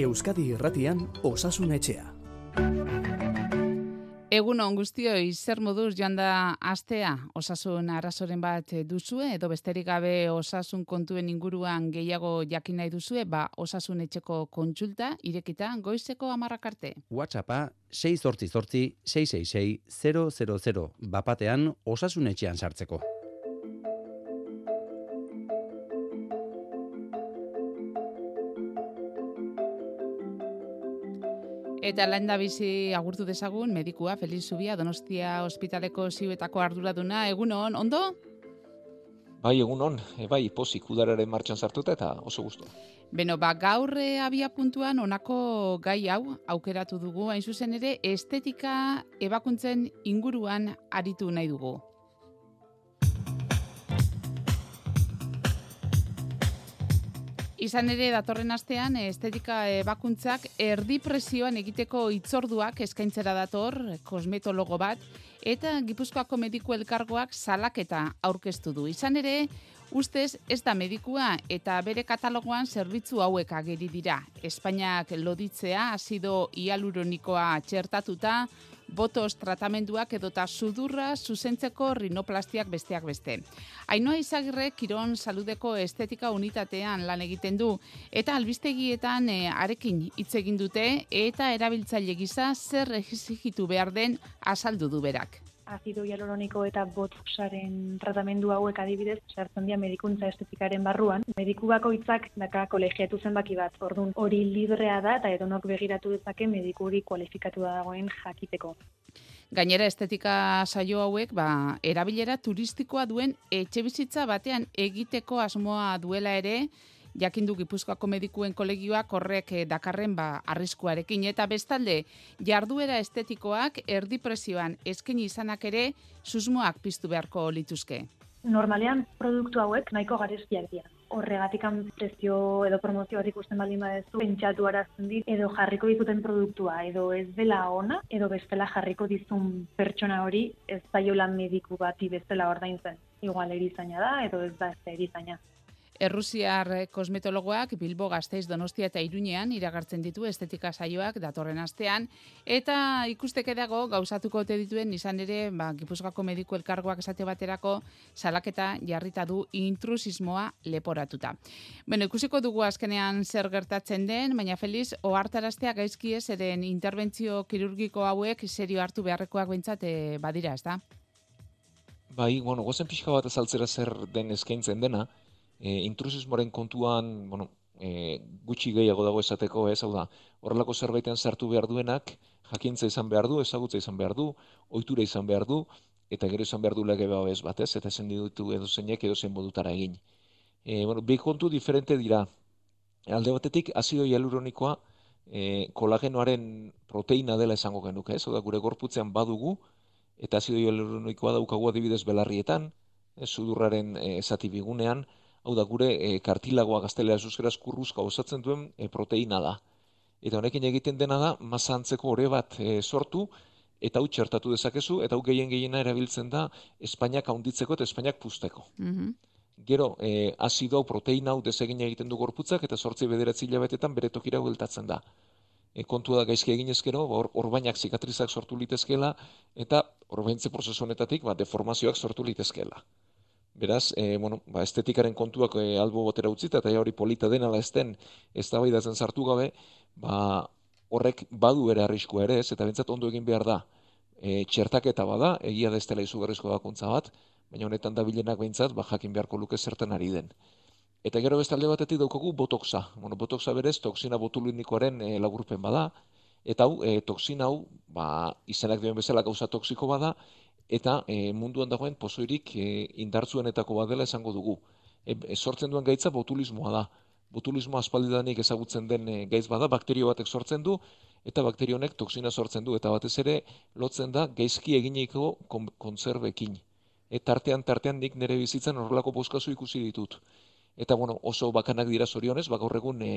Euskadi Irratian Osasun Etxea. Egun on guztioi zer moduz joan da astea osasun arazoren bat duzue edo besterik gabe osasun kontuen inguruan gehiago jakin nahi duzue ba osasun etxeko kontsulta irekita goizeko amarrak arte. WhatsAppa 6 sortzi sortzi 666 000 bapatean osasun etxean sartzeko. Eta lan da bizi agurtu dezagun, medikua, Feliz Zubia, Donostia Hospitaleko ziuetako arduraduna, egun hon, ondo? Bai, egun hon, e, bai, pozik udararen martxan sartuta eta oso guztu. Beno, ba, gaur eh, abia puntuan onako gai hau aukeratu dugu, hain zuzen ere, estetika ebakuntzen inguruan aritu nahi dugu. Izan ere datorren astean estetika bakuntzak erdi presioan egiteko itzorduak eskaintzera dator kosmetologo bat eta Gipuzkoako mediku elkargoak salaketa aurkeztu du. Izan ere, ustez ez da medikua eta bere katalogoan zerbitzu hauek ageri dira. Espainiak loditzea, azido hialuronikoa txertatuta, botos tratamenduak edota sudurra zuzentzeko rinoplastiak besteak beste. Ainoa izagirre Kiron Saludeko Estetika Unitatean lan egiten du eta albistegietan e, arekin hitz egin dute eta erabiltzaile gisa zer exigitu behar den azaldu du berak azido hialuroniko eta botoxaren tratamendu hauek adibidez, sartzen dira medikuntza estetikaren barruan. Mediku bakoitzak daka kolegiatu zenbaki bat, orduan hori librea da eta edonok begiratu dezake mediku hori kualifikatu da dagoen jakiteko. Gainera estetika saio hauek, ba, erabilera turistikoa duen etxe bizitza batean egiteko asmoa duela ere, jakindu Gipuzkoako medikuen kolegioak horrek eh, dakarren ba arriskuarekin eta bestalde jarduera estetikoak erdi presioan eskaini izanak ere susmoak piztu beharko lituzke. Normalean produktu hauek nahiko garestiak dira. Horregatik prezio edo promozio bat ikusten baldin badezu, pentsatu arazten dit, edo jarriko dizuten produktua, edo ez dela ona, edo bestela jarriko dizun pertsona hori, ez zaiola mediku bati bestela ordaintzen. Igual erizaina da, edo ez da ez erizaina. Errusiar kosmetologoak Bilbo Gasteiz Donostia eta Iruñean iragartzen ditu estetika saioak datorren astean eta ikusteke dago gauzatuko ote dituen izan ere ba Gipuzkoako mediku elkargoak esate baterako salaketa jarrita du intrusismoa leporatuta. Bueno, ikusiko dugu azkenean zer gertatzen den, baina Feliz ohartaraztea gaizki ez eren interbentzio kirurgiko hauek serio hartu beharrekoak beintzat eh, badira, ezta? Bai, bueno, gozen pixka bat azaltzera zer den eskaintzen dena, e, intrusismoren kontuan, bueno, e, gutxi gehiago dago esateko, ez, hau da, horrelako zerbaitean sartu behar duenak, jakintza izan behar du, ezagutza izan behar du, ohitura izan behar du, eta gero izan behar du lege ez bat, ez, eta esan ditu edo zeinek edo zein bodutara egin. E, bueno, bi kontu diferente dira. Alde batetik, azido hialuronikoa e, kolagenoaren proteina dela esango genuke, ez, da, gure gorputzean badugu, eta azido hialuronikoa daukagu adibidez belarrietan, ez, sudurraren e, esati bigunean, hau da gure e, kartilagoa gaztelera zuzkeraz kurruzka osatzen duen e, proteina da. Eta honekin egiten dena da, masa antzeko ore bat e, sortu, eta hau txertatu dezakezu, eta hau gehien gehiena erabiltzen da Espainiak haunditzeko eta Espainiak pusteko. Mm Gero, e, azido hau proteina hau desegin egiten du gorputzak, eta sortzi bederatzi hilabetetan bere tokira geltatzen da. E, kontua da gaizki egin ezkero, ba, orbainak zikatrizak sortu litezkela, eta orbaintze prozesu honetatik ba, deformazioak sortu litezkela. Beraz, e, bueno, ba, estetikaren kontuak e, albo botera utzita, eta hori polita dena la esten ez da sartu gabe, ba, horrek badu ere arriskua ere ez, eta bentsat ondo egin behar da. E, txertaketa bada, egia da ez dela izugarrizko bakuntza bat, baina honetan da bilenak behintzat, ba, jakin beharko luke zertan ari den. Eta gero beste alde batetik daukagu botoxa. Bueno, botoxa berez, toksina botulinikoaren e, lagurpen bada, eta hau, e, toksina hau, ba, izenak duen bezala gauza toksiko bada, eta e, munduan dagoen pozoirik e, indartzuenetako bat dela esango dugu. E, e, sortzen duen gaitza botulismoa da. Botulismo aspaldidanik ezagutzen den e, gaitz bada, bakterio batek sortzen du, eta bakterio honek toksina sortzen du, eta batez ere lotzen da gaizki eginiko konzerbekin. Eta tartean, tartean nik nire bizitzen horrelako boskazu ikusi ditut. Eta bueno, oso bakanak dira zorionez, bak horregun e,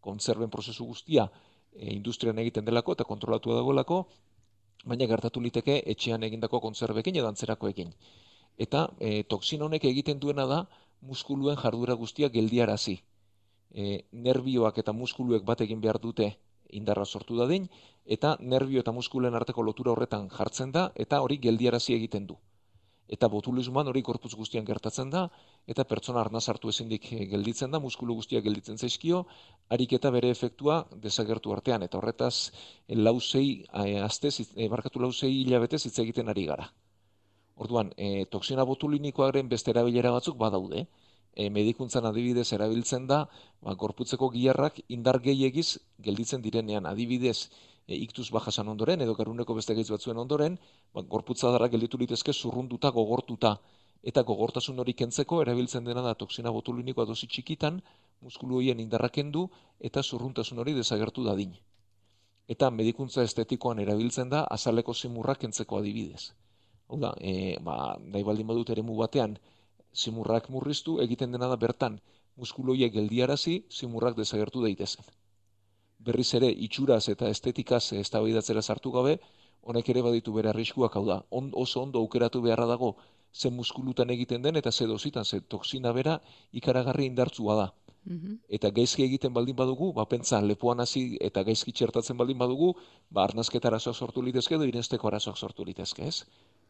konzerben prozesu guztia e, industrian egiten delako eta kontrolatu dagoelako, baina gertatu liteke etxean egindako kontzerbekin edo antzerakoekin. Eta e, toksina honek egiten duena da muskuluen jarduera guztiak geldiarazi. e, nervioak eta muskuluek bat egin behar dute indarra sortu dadin, eta nervio eta muskulen arteko lotura horretan jartzen da, eta hori geldiarazi egiten du. Eta botulismoan hori korpuz guztian gertatzen da, eta pertsona arna sartu ezindik eh, gelditzen da, muskulu guztiak gelditzen zaizkio, harik eta bere efektua desagertu artean, eta horretaz e, lauzei, e, azte, e, barkatu lauzei hilabete hitz egiten ari gara. Orduan, e, toksina botulinikoaren beste erabilera batzuk badaude, e, medikuntzan adibidez erabiltzen da, ba, gorputzeko giharrak indar gehiagiz gelditzen direnean. Adibidez e, iktuz bajasan ondoren edo garuneko beste gaitz batzuen ondoren, ba, gorputza dara gelditu litezke zurrunduta gogortuta eta gogortasun hori kentzeko erabiltzen dena da toksina botulinikoa dosi txikitan, muskulu hoien indarra kendu eta zurruntasun hori desagertu dadin. Eta medikuntza estetikoan erabiltzen da azaleko zimurra kentzeko adibidez. Hau da, e, ba, nahi baldin badut ere batean, simurrak murriztu egiten dena da bertan muskuloiek geldiarazi simurrak desagertu daitezen. Berriz ere itxuraz eta estetikaz eztabaidatzera sartu gabe, honek ere baditu bere arriskuak hau da. On, oso ondo aukeratu beharra dago zen muskulutan egiten den eta ze dozitan ze toksina bera ikaragarri indartzua da. Mhm. Eta gaizki egiten baldin badugu, ba pentsa lepoan hasi eta gaizki txertatzen baldin badugu, ba arnazketa sortu litezke edo irenzteko arazoak sortu litezke, ez?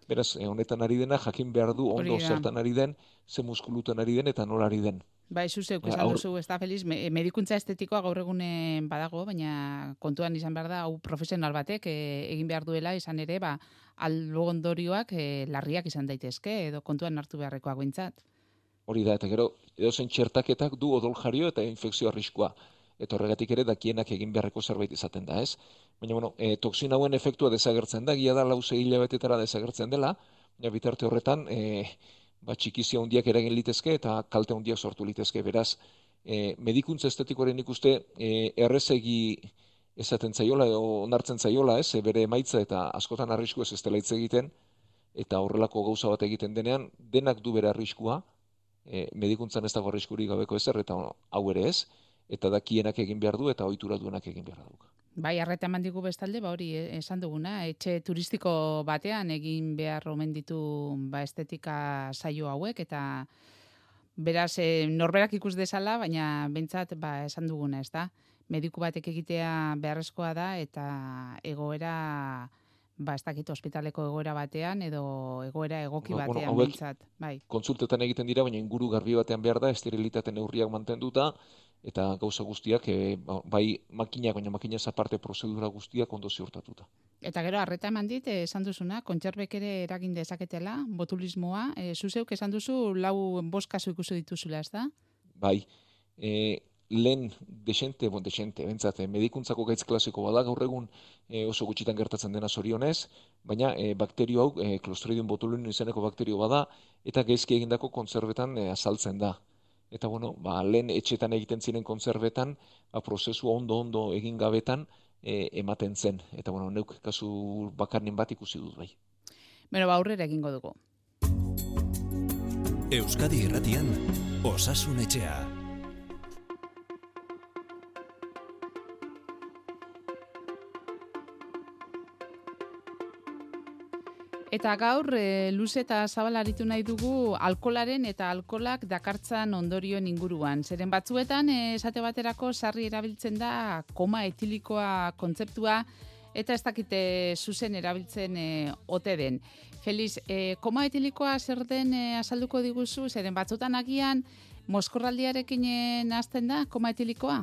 Beraz, eh, honetan ari dena jakin behar du ondo zertan ari den, ze muskulutan ari den eta nola ari den. Bai, zuzeuk, esan aur... duzu, ez da feliz, medikuntza estetikoa gaur egunen badago, baina kontuan izan behar da, hau profesional batek e, egin behar duela, izan ere, ba, albo ondorioak e, larriak izan daitezke, edo kontuan hartu beharrekoak bintzat. Hori da, eta gero, edo zen txertaketak du odol jario eta infekzio arriskua. Eta horregatik ere dakienak egin beharreko zerbait izaten da, ez? Baina, bueno, e, toksin hauen efektua desagertzen da, gia da lauze hilabetetara desagertzen dela, baina bitarte horretan, e, ba, txikizia hundiak eragin litezke eta kalte hundiak sortu litezke, beraz, e, medikuntza estetikoaren ikuste e, errezegi esaten zaiola, onartzen zaiola, ez, e, bere emaitza eta askotan arrisku ez ez dela hitz egiten, eta horrelako gauza bat egiten denean, denak du bere arriskua, e, medikuntzan ez dago arriskurik gabeko ezer, eta hau ere ez, eta dakienak egin behar du, eta ohitura duenak egin behar du. Bai, arreta eman digu bestalde, ba hori eh, esan duguna, etxe turistiko batean egin behar omen ditu ba, estetika saio hauek, eta beraz, e, norberak ikus dezala, baina bentsat ba, esan duguna, ez da? Mediku batek egitea beharrezkoa da, eta egoera, ba, ez dakit, ospitaleko egoera batean, edo egoera egoki batean bueno, bentsat. Bai. Konsultetan egiten dira, baina inguru garbi batean behar da, esterilitate neurriak mantenduta, eta gauza guztiak e, bai makinak baina makina aparte prozedura guztiak ondo ziurtatuta. Eta gero harreta eman dit eh, esan duzuna kontzerbek ere eragin dezaketela botulismoa, e, zuzeuk esan duzu lau bost kasu ikusi dituzula, ezta? Bai. E, lehen desente, bon desente, bentsate, medikuntzako gaitz klasiko bada, gaur egun oso gutxitan gertatzen dena zorionez, baina e, bakterio hau, e, Clostridium botulinum izeneko bakterio bada, eta gaizki egindako kontzerbetan e, azaltzen da eta bueno, ba, lehen etxetan egiten ziren konzerbetan, ba, prozesu ondo-ondo egin gabetan e, ematen zen. Eta bueno, neuk kasu bakarnen bat ikusi dut bai. Beno, ba, aurrera egingo dugu. Euskadi Irratian, Osasun Etxea. Eta gaur, e, luze eta zabalaritu nahi dugu alkolaren eta alkolak dakartzan ondorioen inguruan. Zeren batzuetan, e, esate baterako, sarri erabiltzen da koma etilikoa kontzeptua, eta ez dakite zuzen erabiltzen e, ote den. Feliz, e, koma etilikoa zer den e, azalduko diguzu, zeren batzutan agian, moskorraldiarekin nazten da koma etilikoa?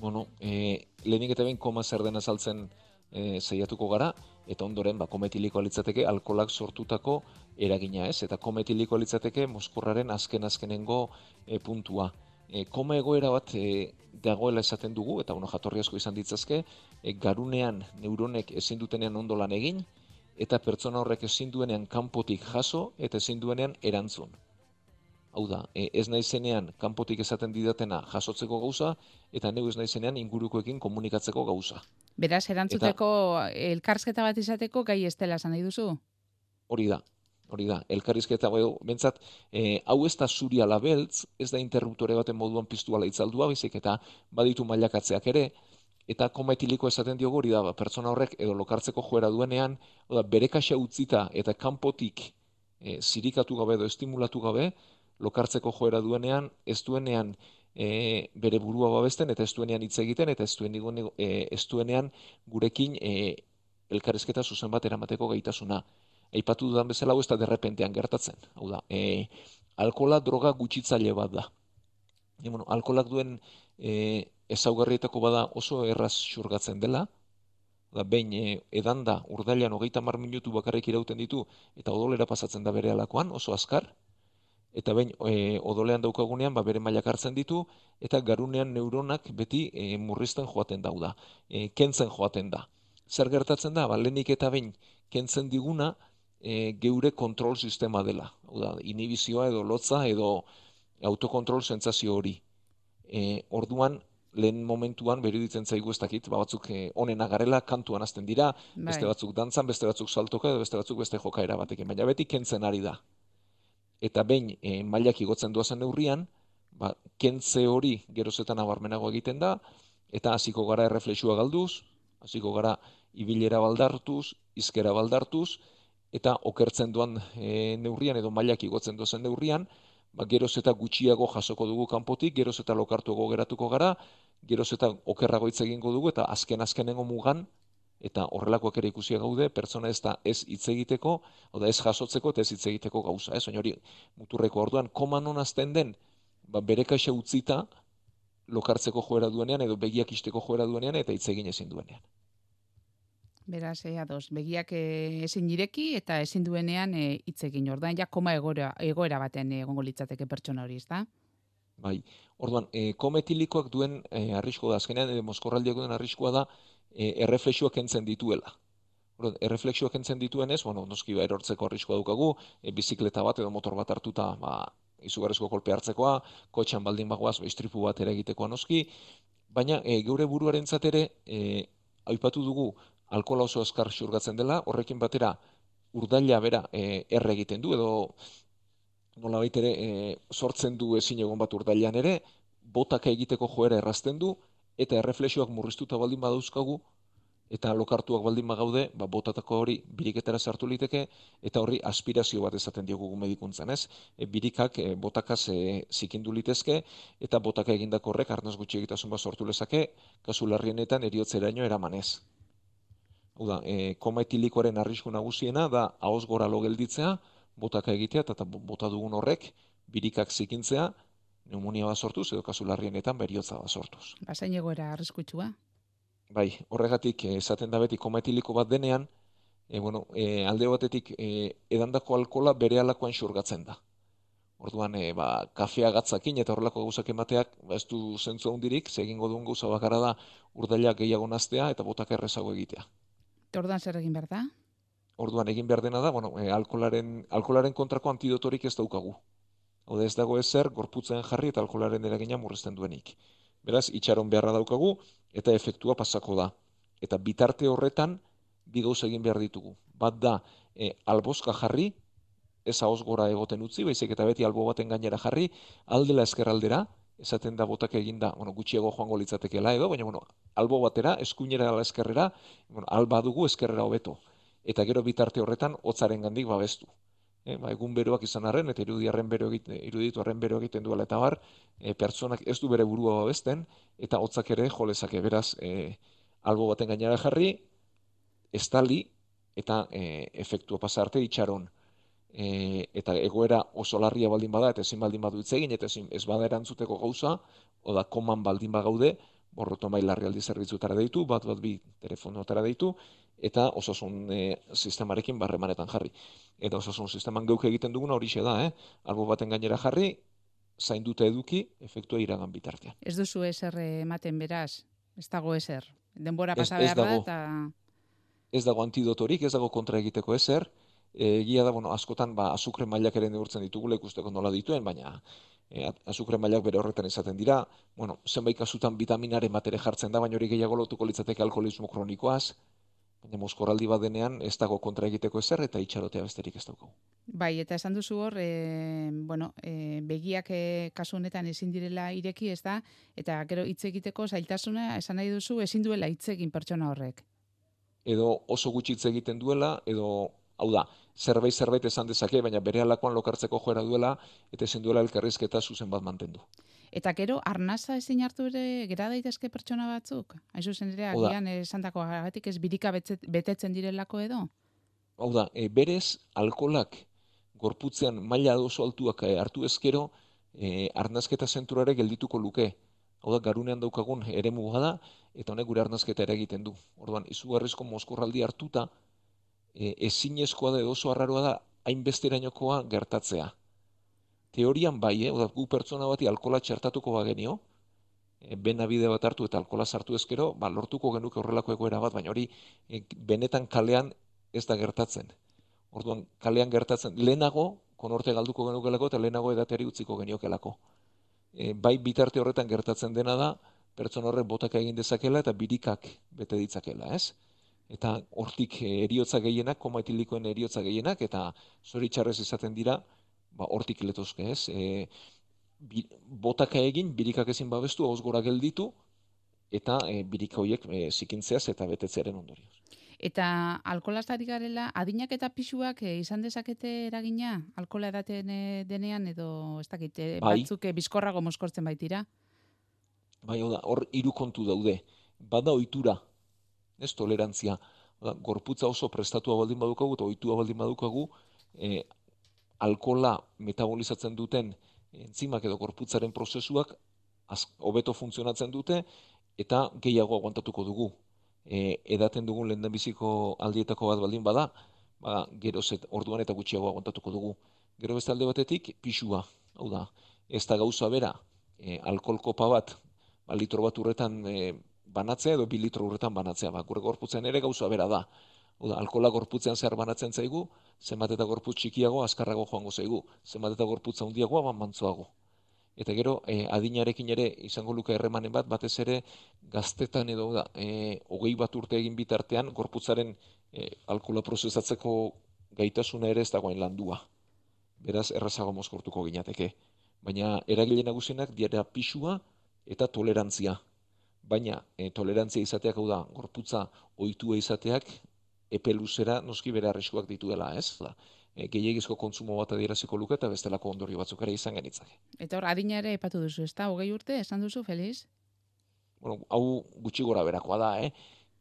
Bueno, e, lehenik eta ben koma zer den azaltzen e, zeiatuko gara, eta ondoren ba, kometiliko litzateke alkolak sortutako eragina ez, eta kometiliko litzateke moskurraren azken-azkenengo e, puntua. E, koma egoera bat e, dagoela esaten dugu, eta bueno, jatorri asko izan ditzazke, e, garunean neuronek ezin dutenean ondo lan egin, eta pertsona horrek ezin duenean kanpotik jaso, eta ezin duenean erantzun. Hau da, e, ez naizenean kanpotik esaten didatena jasotzeko gauza, eta neu ez naizenean ingurukoekin komunikatzeko gauza. Beraz, erantzuteko elkarrizketa bat izateko gai estela esan nahi duzu? Hori da, hori da. Elkarrizketa, bai, bentsat, e, hau ez da zuri alabeltz, ez da interruptore baten moduan piztu ala itzaldua, bizik eta baditu mailakatzeak ere, eta koma etiliko esaten diogu hori da, ba, pertsona horrek edo lokartzeko joera duenean, oda, bere kaxa utzita eta kanpotik e, zirikatu gabe edo estimulatu gabe, lokartzeko joera duenean, ez duenean e, bere burua babesten eta ez duenean hitz egiten eta ez, duen, e, ez duenean gurekin e, elkarrezketa zuzen bat eramateko gaitasuna. Aipatu dudan bezala hau ez da derrepentean gertatzen. Hau da, e, alkola droga gutxitzaile bat da. E, bueno, alkolak duen e, ezaugarrietako bada oso erraz xurgatzen dela, da behin e, edan da urdailan hogeita mar minutu bakarrik irauten ditu eta odolera pasatzen da bere alakoan, oso azkar, eta behin e, odolean daukagunean ba, bere mailak hartzen ditu, eta garunean neuronak beti e, murrizten joaten dauda, e, kentzen joaten da. Zer gertatzen da, ba, lehenik eta behin kentzen diguna e, geure kontrol sistema dela. Hau da, inhibizioa edo lotza edo autokontrol sentsazio hori. E, orduan, lehen momentuan beruditzen zaigu ez dakit, ba, batzuk eh, onena garela kantuan hasten dira, bai. beste batzuk dantzan, beste batzuk saltoka edo beste batzuk beste jokaera batekin, baina beti kentzen ari da. Eta behin e, mailak igotzen duazen neurrian, ba, kentze hori gerozetan abarmenago egiten da, eta hasiko gara erreflexua galduz, hasiko gara ibilera baldartuz, izkera baldartuz, eta okertzen duan e, neurrian edo mailak igotzen duazen neurrian, ba, geroz eta gutxiago jasoko dugu kanpotik, geroz eta lokartuago geratuko gara, geroz eta okerrago hitz egingo dugu, eta azken azkenengo mugan, eta horrelakoak ere ikusia gaude, pertsona ez da ez hitz egiteko, oda ez jasotzeko eta ez hitz egiteko gauza, ez? hori muturreko orduan, koma non azten den, ba, bere kaixa utzita, lokartzeko joera duenean, edo begiak isteko joera duenean, eta hitz egin ezin duenean. Beraz, eh, ados, begiak eh, ezin direki eta ezin duenean eh, hitz egin. Ordan ja koma egoera, egoera baten egongo litzateke pertsona hori, ezta? Bai. Orduan, eh, kometilikoak duen eh, arriskoa da azkenean edo moskorraldiak duen arriskoa da eh, erreflexioak kentzen dituela. Orduan, erreflexioak kentzen dituenez, bueno, noski ba erortzeko arriskoa daukagu, e, bizikleta bat edo motor bat hartuta, ba izugarrizko kolpe hartzekoa, kotxan baldin bagoaz, ba, istripu bat ere egitekoa noski, baina e, geure buruarentzat ere e, aipatu dugu alkohola oso azkar xurgatzen dela, horrekin batera urdaila bera e, erre egiten du, edo nola ere e, sortzen du ezin egon bat urdailan ere, botaka egiteko joera errazten du, eta erreflexioak murriztuta baldin badauzkagu, eta lokartuak baldin bagaude, ba, botatako hori biriketara sartu liteke, eta horri aspirazio bat ezaten diogu medikuntzan, ez? E, birikak e, botakaz e, zikindu litezke, eta botaka egindako horrek arnaz gutxi egitasun bat sortu lezake, kasu larrienetan eriotzeraino eramanez. Hau da, e, koma etilikoaren arrisku nagusiena da ahoz gora lo gelditzea, botaka egitea eta bota dugun horrek birikak zikintzea, pneumonia bat sortuz edo kasu larrienetan beriotza bat sortuz. Basain egoera arriskutsua? Bai, horregatik eh, esaten da beti koma etiliko bat denean, e, bueno, e, alde batetik e, edandako alkola bere alakoan xurgatzen da. Orduan, e, ba, kafea gatzakin eta horrelako gauzak emateak, ba, ez du zentzu handirik, egingo duen gauza bakara da urdailak gehiago naztea eta botak errezago egitea. Orduan zer egin behar da? Orduan egin behar dena da, bueno, e, alkolaren, alkolaren kontrako antidotorik ez daukagu. Ode ez dago ezer, gorputzen jarri eta alkolaren eragina murrezten duenik. Beraz, itxaron beharra daukagu eta efektua pasako da. Eta bitarte horretan, bi gauz egin behar ditugu. Bat da, e, alboska jarri, ez hauz gora egoten utzi, baizik eta beti albo baten gainera jarri, aldela eskerraldera, esaten da botak eginda, bueno, gutxiago joango litzatekeela edo, baina bueno, albo batera, eskuinera ala eskerrera, bueno, alba dugu eskerrera hobeto. Eta gero bitarte horretan hotzaren gandik babestu. E, ba, egun beroak izan arren, eta irudiaren bero egiten, iruditu arren bero egiten duela eta bar, e, pertsonak ez du bere burua babesten, eta hotzak ere jolezake beraz e, albo baten gainera jarri, estali, eta e, efektua pasarte itxaron. E, eta egoera oso larria baldin bada, eta ezin baldin badu egin eta ezin ez bada erantzuteko gauza, oda koman baldin bagaude, borroto mai larrialdi zerbitzutara deitu, bat bat bi telefonotara deitu, eta osasun e, sistemarekin barremanetan jarri. Eta osasun sisteman geuk egiten duguna hori da, eh? albo baten gainera jarri, zain dute eduki, efektua iragan bitartean. Ez duzu eser ematen beraz, ez dago eser. Denbora pasa behar da, eta... Ez dago antidotorik, ez dago kontra egiteko eser, egia da, bueno, askotan, ba, azukre mailak ere neurtzen ditugula ikusteko nola dituen, baina e, azukre mailak bere horretan izaten dira, bueno, zenbait kasutan vitaminaren batere jartzen da, baina hori gehiago lotuko litzateke alkoholismo kronikoaz, baina moskoraldi bat denean ez dago kontra egiteko ezer eta itxarotea besterik ez daukagu. Bai, eta esan duzu hor, e, bueno, e, begiak e, kasu honetan ezin direla ireki, ez da, eta gero hitz egiteko zailtasuna esan nahi duzu ezin duela hitz egin pertsona horrek. Edo oso gutxi hitz egiten duela, edo Hau da, zerbait zerbait esan dezake, baina bere alakoan lokartzeko joera duela, eta ezin duela elkarrizketa zuzen bat mantendu. Eta gero, arnaza ezin hartu ere gera daitezke pertsona batzuk? Aizu zen ere, agian esandako agatik ez birika betetzen direlako edo? Hau da, e, berez, alkolak gorputzean maila oso altuak e, hartu ezkero, e, arnazketa zentrure geldituko luke. Hau da, garunean daukagun eremu da, eta honek gure arnazketa ere egiten du. Orduan, izugarrizko mozkorraldi hartuta, e, ezinezkoa da edo oso arraroa da, hainbesterainokoa gertatzea. Teorian bai, eh? Oda, gu pertsona bati alkola txertatuko bagenio, e, bena bide bat hartu eta alkola sartu ezkero, ba, lortuko genuke horrelako egoera bat, baina hori e, benetan kalean ez da gertatzen. Orduan, kalean gertatzen, lehenago, konorte galduko genukelako eta lehenago edateri utziko geniokelako. E, bai bitarte horretan gertatzen dena da, pertsona horrek botaka egin dezakela eta birikak bete ditzakela, ez? Eta hortik eriotza gehienak, koma etilikoen eriotza gehienak, eta zoritxarrez izaten dira, ba, hortik letozke, ez? E, bi, botaka egin, birikak ezin babestu, hauz gora gelditu, eta e, birika horiek e, zikintzeaz eta betetzearen ondorioz. Eta alkolaz ari garela, adinak eta pisuak eh, izan dezakete eragina? Alkola edaten eh, denean edo, ez dakit, eh, Bai. batzuk eh, bizkorrago moskortzen baitira? Bai, hau da, hor hiru kontu daude. Bada ohitura, ez tolerantzia. Hau da, gorputza oso prestatua baldin badukagu eta ohitua baldin badukagu, e, alkola metabolizatzen duten entzimak edo gorputzaren prozesuak hobeto funtzionatzen dute eta gehiago aguantatuko dugu. E, edaten dugun lehendabiziko aldietako bat baldin bada, ba, gero zet, orduan eta gutxiago aguantatuko dugu. Gero beste alde batetik, pisua. Hau da, ez da gauza bera, e, alkohol kopa bat, ba, litro bat urretan e, banatzea edo bi litro urretan banatzea. Ba, gure gorputzean ere gauza bera da. Hau da, alkohola gorputzean zehar banatzen zaigu, zenbat eta gorputz txikiago azkarrago joango zaigu, zenbat eta gorputz handiagoa ban mantzoago. Eta gero, e, adinarekin ere izango luke erremanen bat, batez ere gaztetan edo da, e, hogei bat urte egin bitartean, gorputzaren e, alkohola prozesatzeko gaitasuna ere ez dagoen landua. Beraz, errazago mozkortuko ginateke. Baina eragile nagusienak dira pisua eta tolerantzia. Baina e, tolerantzia izateak hau da, gorputza ohitua izateak epe luzera noski bere arriskuak dituela, ez? Da, e, gehiagizko kontsumo bat adieraziko luke eta bestelako ondorio batzuk ere izan genitzake. Eta hor, adina ere epatu duzu, ez da? Hogei urte, esan duzu, Feliz? bueno, hau gutxi gora berakoa da, eh?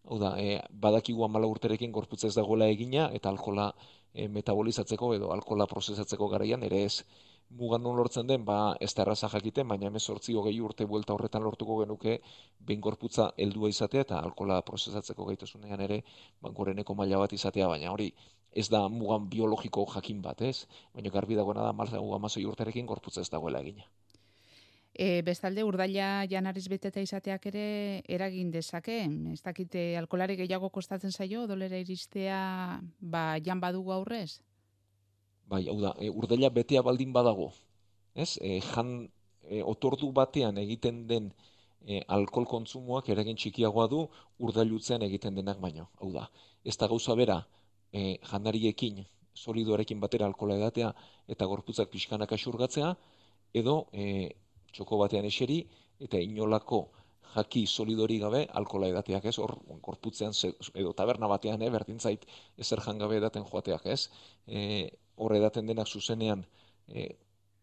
Hau da, e, badakigu amala urterekin gorputza ez dagoela egina, eta alkola e, metabolizatzeko edo alkola prozesatzeko garaian ere ez. Mugan lortzen den, ba, ez da erraza jakiten, baina emezortzi hogei urte buelta horretan lortuko genuke, behin gorputza heldua izatea eta alkola prozesatzeko gaitasunean ere, ba, goreneko maila bat izatea, baina hori ez da mugan biologiko jakin bat, ez? Baina garbi dagoena da, marza amazoi urterekin gorputza ez dagoela egina. E, bestalde, urdaila janariz beteta izateak ere eragin dezake. Ez dakite, alkolari gehiago kostatzen zaio, dolera iristea, ba, jan badugu aurrez? Bai, hau da, e, urdaila betea baldin badago, ez? E, jan e, otordu batean egiten den e, alkohol kontsumoak eragin txikiagoa du urdailutzean egiten denak baino. Hau da, ez da gauza bera e, janariekin, solidoarekin batera alkohola edatea eta gorputzak pixkanaka xurgatzea, edo e, txoko batean eseri eta inolako jaki solidori gabe alkohola edateak, ez? Hor gorputzean ze- edo taberna batean, eh, berdin zait ezer jan gabe edaten joateak, ez? E, hor edaten denak zuzenean e,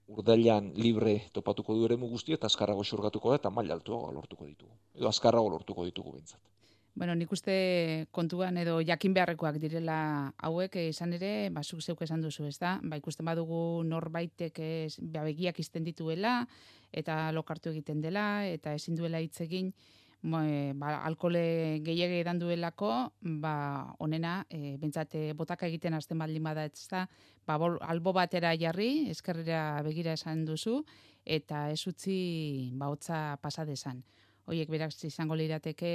urdailan libre topatuko du eremu guztia eta azkarrago xurgatuko da eta maila altuago lortuko ditugu. Edo azkarrago lortuko ditugu behintzat. Bueno, nik uste kontuan edo jakin beharrekoak direla hauek eh, izan ere, ba, zuk zeuk esan duzu, ez da? Ba, ikusten badugu norbaitek ez, ba, begiak izten dituela, eta lokartu egiten dela, eta ezin duela hitz egin, e, ba, alkole gehiage edan duelako, ba, onena, e, bentsat, e, botaka egiten hasten baldin bada, ez da? Ba, bol, albo batera jarri, eskerrera begira esan duzu, eta ez utzi, ba, hotza pasa desan hoiek berak izango lirateke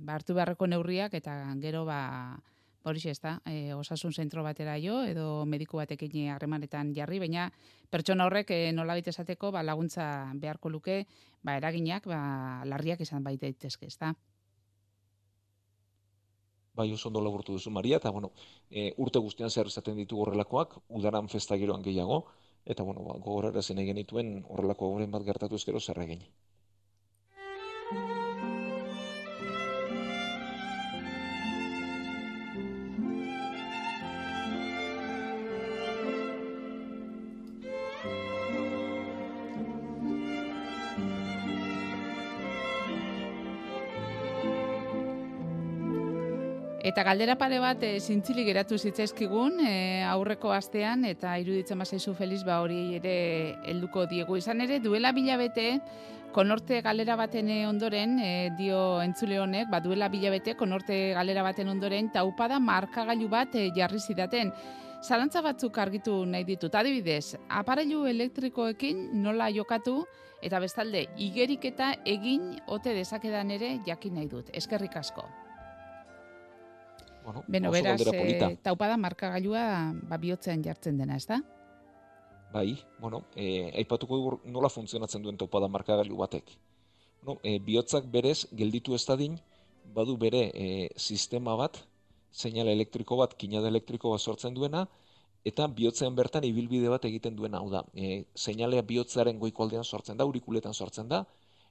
ba, hartu beharreko neurriak eta gero ba horixe ez da, e, osasun zentro batera jo edo mediku batekin harremanetan jarri, baina pertsona horrek e, nolabait esateko ba, laguntza beharko luke ba, eraginak ba, larriak izan baita daitezke, ez da? Bai, oso ondo laburtu duzu Maria, eta bueno, e, urte guztian zer izaten ditugu horrelakoak, udaran festa giroan gehiago, eta bueno, ba, gogorarazi nahi genituen horrelako goren bat gertatu ezkero zer egin. Eta galdera pare bat e, zintzilik geratu zitzaizkigun e, aurreko astean eta iruditzen bazaizu Feliz ba hori ere helduko diegu izan ere duela bilabete konorte galera baten e, ondoren e, dio entzule honek ba duela bilabete konorte galera baten ondoren taupada markagailu bat e, jarri zidaten Zalantza batzuk argitu nahi ditut. Adibidez, aparailu elektrikoekin nola jokatu eta bestalde igeriketa egin ote dezakedan ere jakin nahi dut. Eskerrik asko. Bueno, Beno, beraz, e, taupada markagailua ba, bihotzean jartzen dena, ez da? Bai, bueno, e, aipatuko dugu nola funtzionatzen duen topada markagailu batek. No, e, bihotzak berez gelditu ez dadin, badu bere e, sistema bat, seinale elektriko bat, kinada elektriko bat sortzen duena, eta bihotzean bertan ibilbide bat egiten duena, hau da, e, seinalea bihotzaren goiko aldean sortzen da, aurikuletan sortzen da,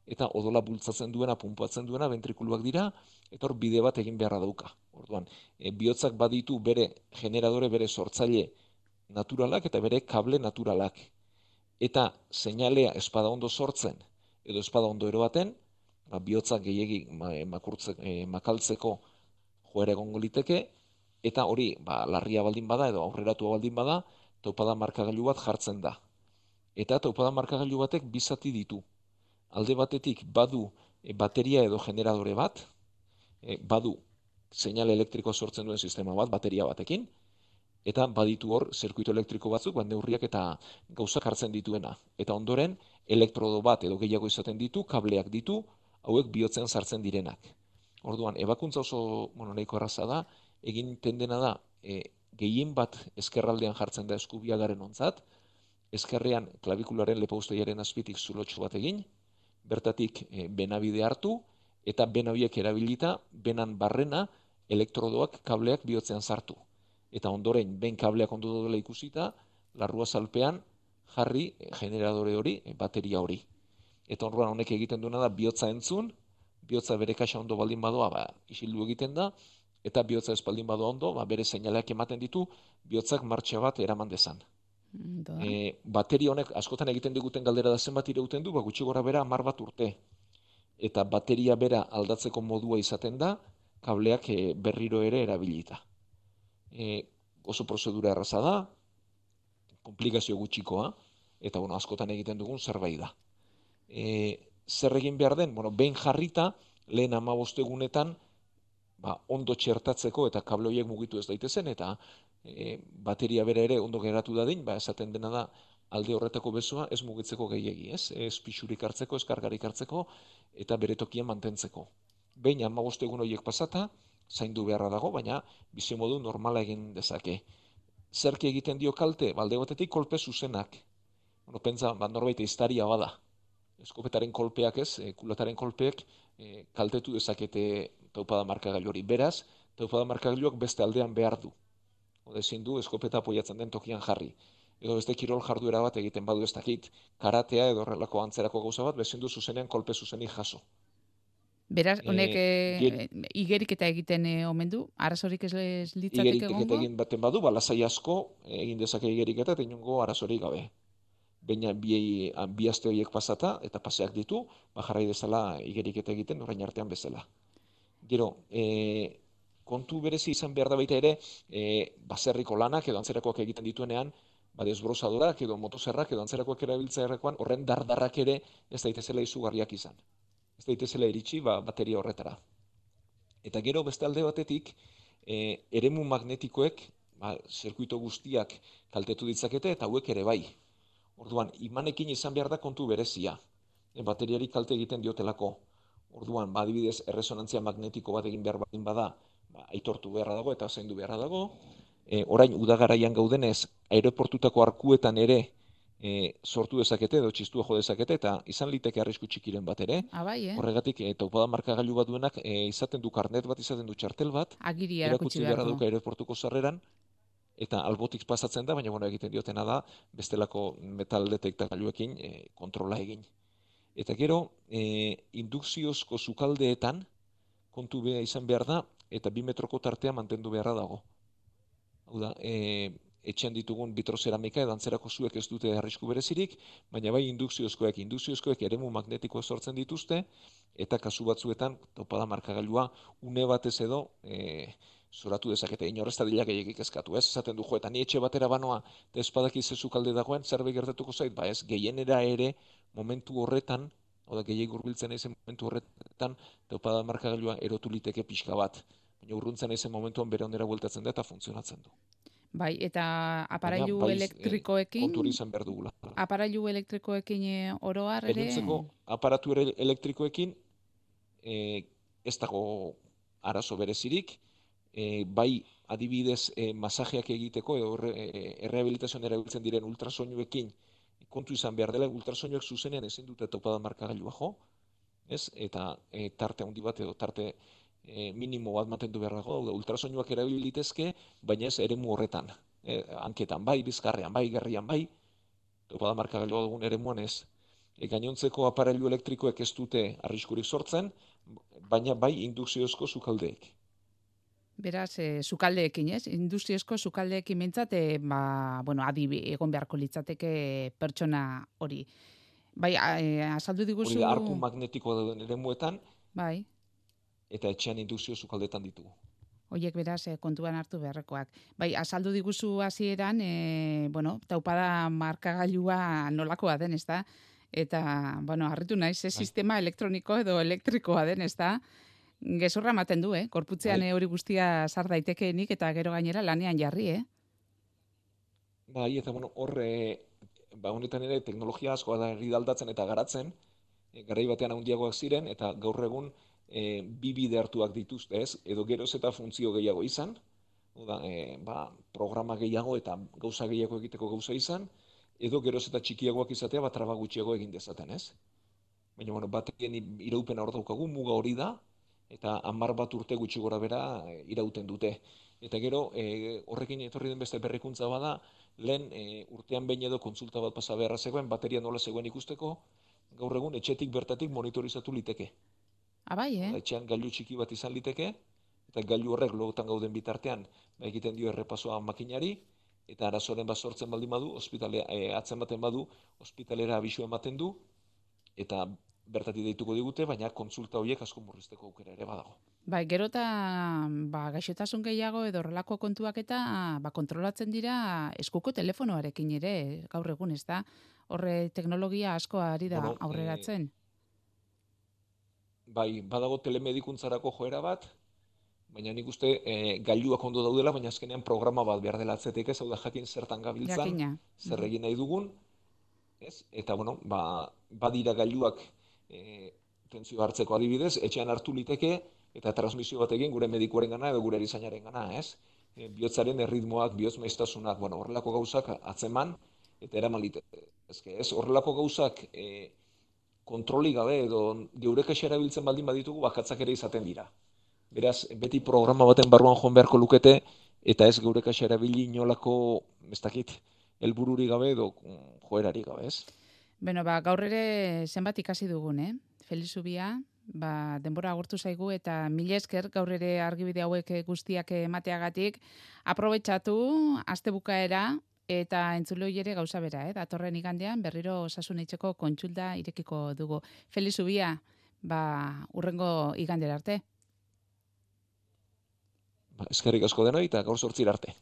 eta odola bultzatzen duena, punpatzen duena, ventrikuluak dira, eta hor bide bat egin beharra dauka. Orduan, e, bihotzak baditu bere generadore, bere sortzaile naturalak eta bere kable naturalak. Eta seinalea espada ondo sortzen edo espada ondo eroaten, ba, bihotza gehiegi ma, e, e, makaltzeko joera egongo liteke, eta hori ba, larria baldin bada edo aurreratua baldin bada, taupada markagailu bat jartzen da. Eta taupada markagailu batek bizati ditu. Alde batetik badu e, bateria edo generadore bat, e, badu seinale elektriko sortzen duen sistema bat, bateria batekin, eta baditu hor zirkuito elektriko batzuk, bat neurriak eta gauzak hartzen dituena. Eta ondoren, elektrodo bat edo gehiago izaten ditu, kableak ditu, hauek bihotzean sartzen direnak. Orduan, ebakuntza oso bueno, nahiko erraza da, egin tendena da, e, gehien bat eskerraldean jartzen da eskubiagaren ontzat, eskerrean klavikularen lepausteiaren azpitik zulotxo bat egin, bertatik e, benabide hartu, eta bena horiek erabilita, benan barrena, elektrodoak kableak bihotzean sartu eta ondoren ben kableak ondo daudela ikusita, larrua salpean jarri eh, generadore hori, eh, bateria hori. Eta orduan honek egiten duena da bihotza entzun, bihotza bere kaxa ondo baldin badoa, ba, isildu egiten da, eta bihotza ez baldin badoa ondo, ba, bere seinaleak ematen ditu, bihotzak martxa bat eraman dezan. Ondo da. E, bateria honek askotan egiten diguten galdera da zenbat irauten du, ba, gutxi gora bera hamar bat urte. Eta bateria bera aldatzeko modua izaten da, kableak e, berriro ere erabilita. E, oso prozedura erraza da, komplikazio gutxikoa, eta bueno, askotan egiten dugun zerbait da. E, zer egin behar den? Bueno, behin jarrita, lehen ama egunetan, ba, ondo txertatzeko eta kable horiek mugitu ez daitezen, eta e, bateria bera ere ondo geratu dadin, ba, esaten dena da, alde horretako besoa ez mugitzeko gehiegi, ez? Ez pixurik hartzeko, ez kargarik hartzeko, eta bere tokian mantentzeko. Behin ama egun horiek pasata, zaindu beharra dago, baina bizimodu normala egin dezake. Zerki egiten dio kalte, balde batetik kolpe zuzenak. Bueno, pentsa, ba, norbait iztaria bada. Eskopetaren kolpeak ez, e, kulataren kolpeek e, kaltetu dezakete taupada markagailu hori. Beraz, taupada markagailuak beste aldean behar du. Ode ezin du eskopeta apoiatzen den tokian jarri. Edo beste kirol jarduera bat egiten badu ez dakit, karatea edo horrelako antzerako gauza bat, bezin du zuzenean kolpe zuzenik jaso. Beraz, honek e, gen- igeriketa egiten e, omen du, arazorik ez ez litzateke Igeriketa egongo? egin baten badu, ba, lasai asko egin dezake igeriketa eta inongo arazorik gabe. Baina bi, bi aste horiek pasata eta paseak ditu, ba, jarrai dezala igeriketa egiten orain artean bezala. Gero, e, kontu berezi izan behar da baita ere, e, baserriko lanak edo antzerakoak egiten dituenean, ba, desbrozadorak edo motozerrak edo antzerakoak erabiltzea errekoan, horren dardarrak ere ez daitezela izugarriak izan. Ez daitezela iritsi ba, bateria horretara. Eta gero beste alde batetik, e, eremu magnetikoek, ba, zirkuito guztiak kaltetu ditzakete eta hauek ere bai. Orduan, imanekin izan behar da kontu berezia. E, bateriari kalte egiten diotelako. Orduan, ba, adibidez, erresonantzia magnetiko bat egin behar baldin bada, ba, aitortu beharra dago eta zaindu beharra dago. E, orain, udagaraian gaudenez, aeroportutako arkuetan ere e, sortu dezakete edo txistua jo dezakete eta izan liteke arrisku txikiren bat ere. Ah, bai, eh? Horregatik, e, taupada markagailu bat duenak e, izaten du karnet bat, izaten du txartel bat, Agiri erakutsi beharra duka aeroportuko sarreran, eta albotik pasatzen da, baina bueno, egiten diotena da bestelako metal detektagailuekin e, kontrola egin. Eta gero, e, indukziozko sukaldeetan kontu beha izan behar da, eta bi metroko tartea mantendu beharra dago. Hau da, e, etxean ditugun bitrozeramika edo antzerako zuek ez dute arrisku berezirik, baina bai indukziozkoek, indukziozkoek eremu magnetikoa sortzen dituzte, eta kasu batzuetan topada markagailua une batez edo e, zoratu dezakete, inorrez da dila gehiagik eskatu, ez? Esaten du, jo, eta ni etxe batera banoa, eta espadaki zezu kalde dagoen, zerbait gertatuko zait, ba ez, gehienera ere, momentu horretan, oda gehiagik urbiltzen ezen momentu horretan, taupada markagailua erotu liteke pixka bat. Baina urruntzen ezen momentuan bere ondera bueltatzen da eta funtzionatzen du. Bai, eta aparailu Baina, bai, elektrikoekin, hori izan behar dugula. aparailu elektrikoekin eh, oroar ere, Gainontzeko aparatu ere elektrikoekin e, ez dago arazo berezirik, e, bai adibidez e, masajeak egiteko edo erre, e, errehabilitazioan erabiltzen diren ultrasoinuekin kontu izan behar dela, ultrasoinuek zuzenean ezin dute topada markagailua jo, ez? Eta e, tarte handi bat edo tarte e, minimo bat mantendu behar dago, daude ultrasoinuak erabilitezke, baina ez eremu horretan. E, hanketan bai, bizkarrean bai, gerrian bai, topada markagailua dugun eremuan ez. E, gainontzeko aparailu elektrikoek ez dute arriskurik sortzen, baina bai indukziozko sukaldeek. Beraz, e, sukaldeekin, ez? Industriezko sukaldeekin mintzat, e, ba, bueno, adi egon beharko litzateke pertsona hori. Bai, a, e, azaldu Hori diguzu... da, arku magnetikoa dauden eremuetan, Bai, eta etxean indukzio sukaldetan ditugu. Hoiek beraz eh, kontuan hartu beharrekoak. Bai, azaldu diguzu hasieran, e, bueno, taupada markagailua nolakoa den, ezta? Eta, bueno, harritu naiz, ze Bai. sistema elektroniko edo elektrikoa den, ezta? Gezurra ematen du, eh? Korputzean Bai. eh, hori guztia sar daitekeenik eta gero gainera lanean jarri, eh? Bai, eta bueno, hor, e, ba, honetan ere teknologia asko da herri aldatzen eta garatzen, e, garai batean handiagoak ziren, eta gaur egun e, bi bide hartuak dituzte, ez? Edo geroz eta funtzio gehiago izan, Oda, e, ba, programa gehiago eta gauza gehiago egiteko gauza izan, edo geroz eta txikiagoak izatea, bat traba gutxiago egin dezaten, ez? Baina, bueno, batean iraupena hor daukagu, muga hori da, eta hamar bat urte gutxi gora bera e, irauten dute. Eta gero, e, horrekin etorri den beste berrikuntza bada, lehen e, urtean behin edo kontsulta bat pasa beharra zegoen, bateria nola zegoen ikusteko, gaur egun etxetik bertatik monitorizatu liteke. Ah, bai, eh? Etxean gailu txiki bat izan liteke, eta gailu horrek logotan gauden bitartean, ba, egiten dio errepasoa makinari, eta arazoren bat sortzen baldin badu, ospitale, e, atzen baten badu, ospitalera abisu ematen du, eta bertatik deituko digute, baina kontsulta horiek asko murrizteko aukera ere badago. Bai, gero eta ba, gaixotasun gehiago edo horrelako kontuak eta ba, kontrolatzen dira eskuko telefonoarekin ere, gaur egun, ez da? Horre teknologia asko ari da Bueno, aurreratzen. Bai, badago telemedikuntzarako joera bat, baina nik uste e, gailuak ondo daudela, baina azkenean programa bat behar dela atzetik ez, hau da jakin zertan gabiltzan, Jakina. zer egin nahi dugun, ez? Eta, bueno, ba, badira gailuak e, tentzio hartzeko adibidez, etxean hartu liteke, eta transmisio bat egin gure medikuaren gana edo gure erizainaren gana, ez? E, bihotzaren erritmoak, bihotz maiztasunak, bueno, horrelako gauzak atzeman, eta eraman liteke. Ezke, ez? Horrelako gauzak e, kontroli gabe edo geure kaxa erabiltzen baldin baditugu bakatzak ere izaten dira. Beraz, beti programa baten barruan joan beharko lukete, eta ez geure kaxa erabili inolako, ez dakit, helbururi gabe edo joerari gabe, ez? Beno, ba, gaur ere zenbat ikasi dugun, eh? Feliz Ubia, ba, denbora agurtu zaigu eta mila esker gaur ere argibide hauek guztiak emateagatik aprobetxatu aste bukaera eta entzuloi ere gauza bera, eh? datorren igandean berriro osasun eitzeko kontsulta irekiko dugu. Feliz Ubia, ba, urrengo igandera arte. Ba, eskerrik asko denoi eta gaur sortzir arte.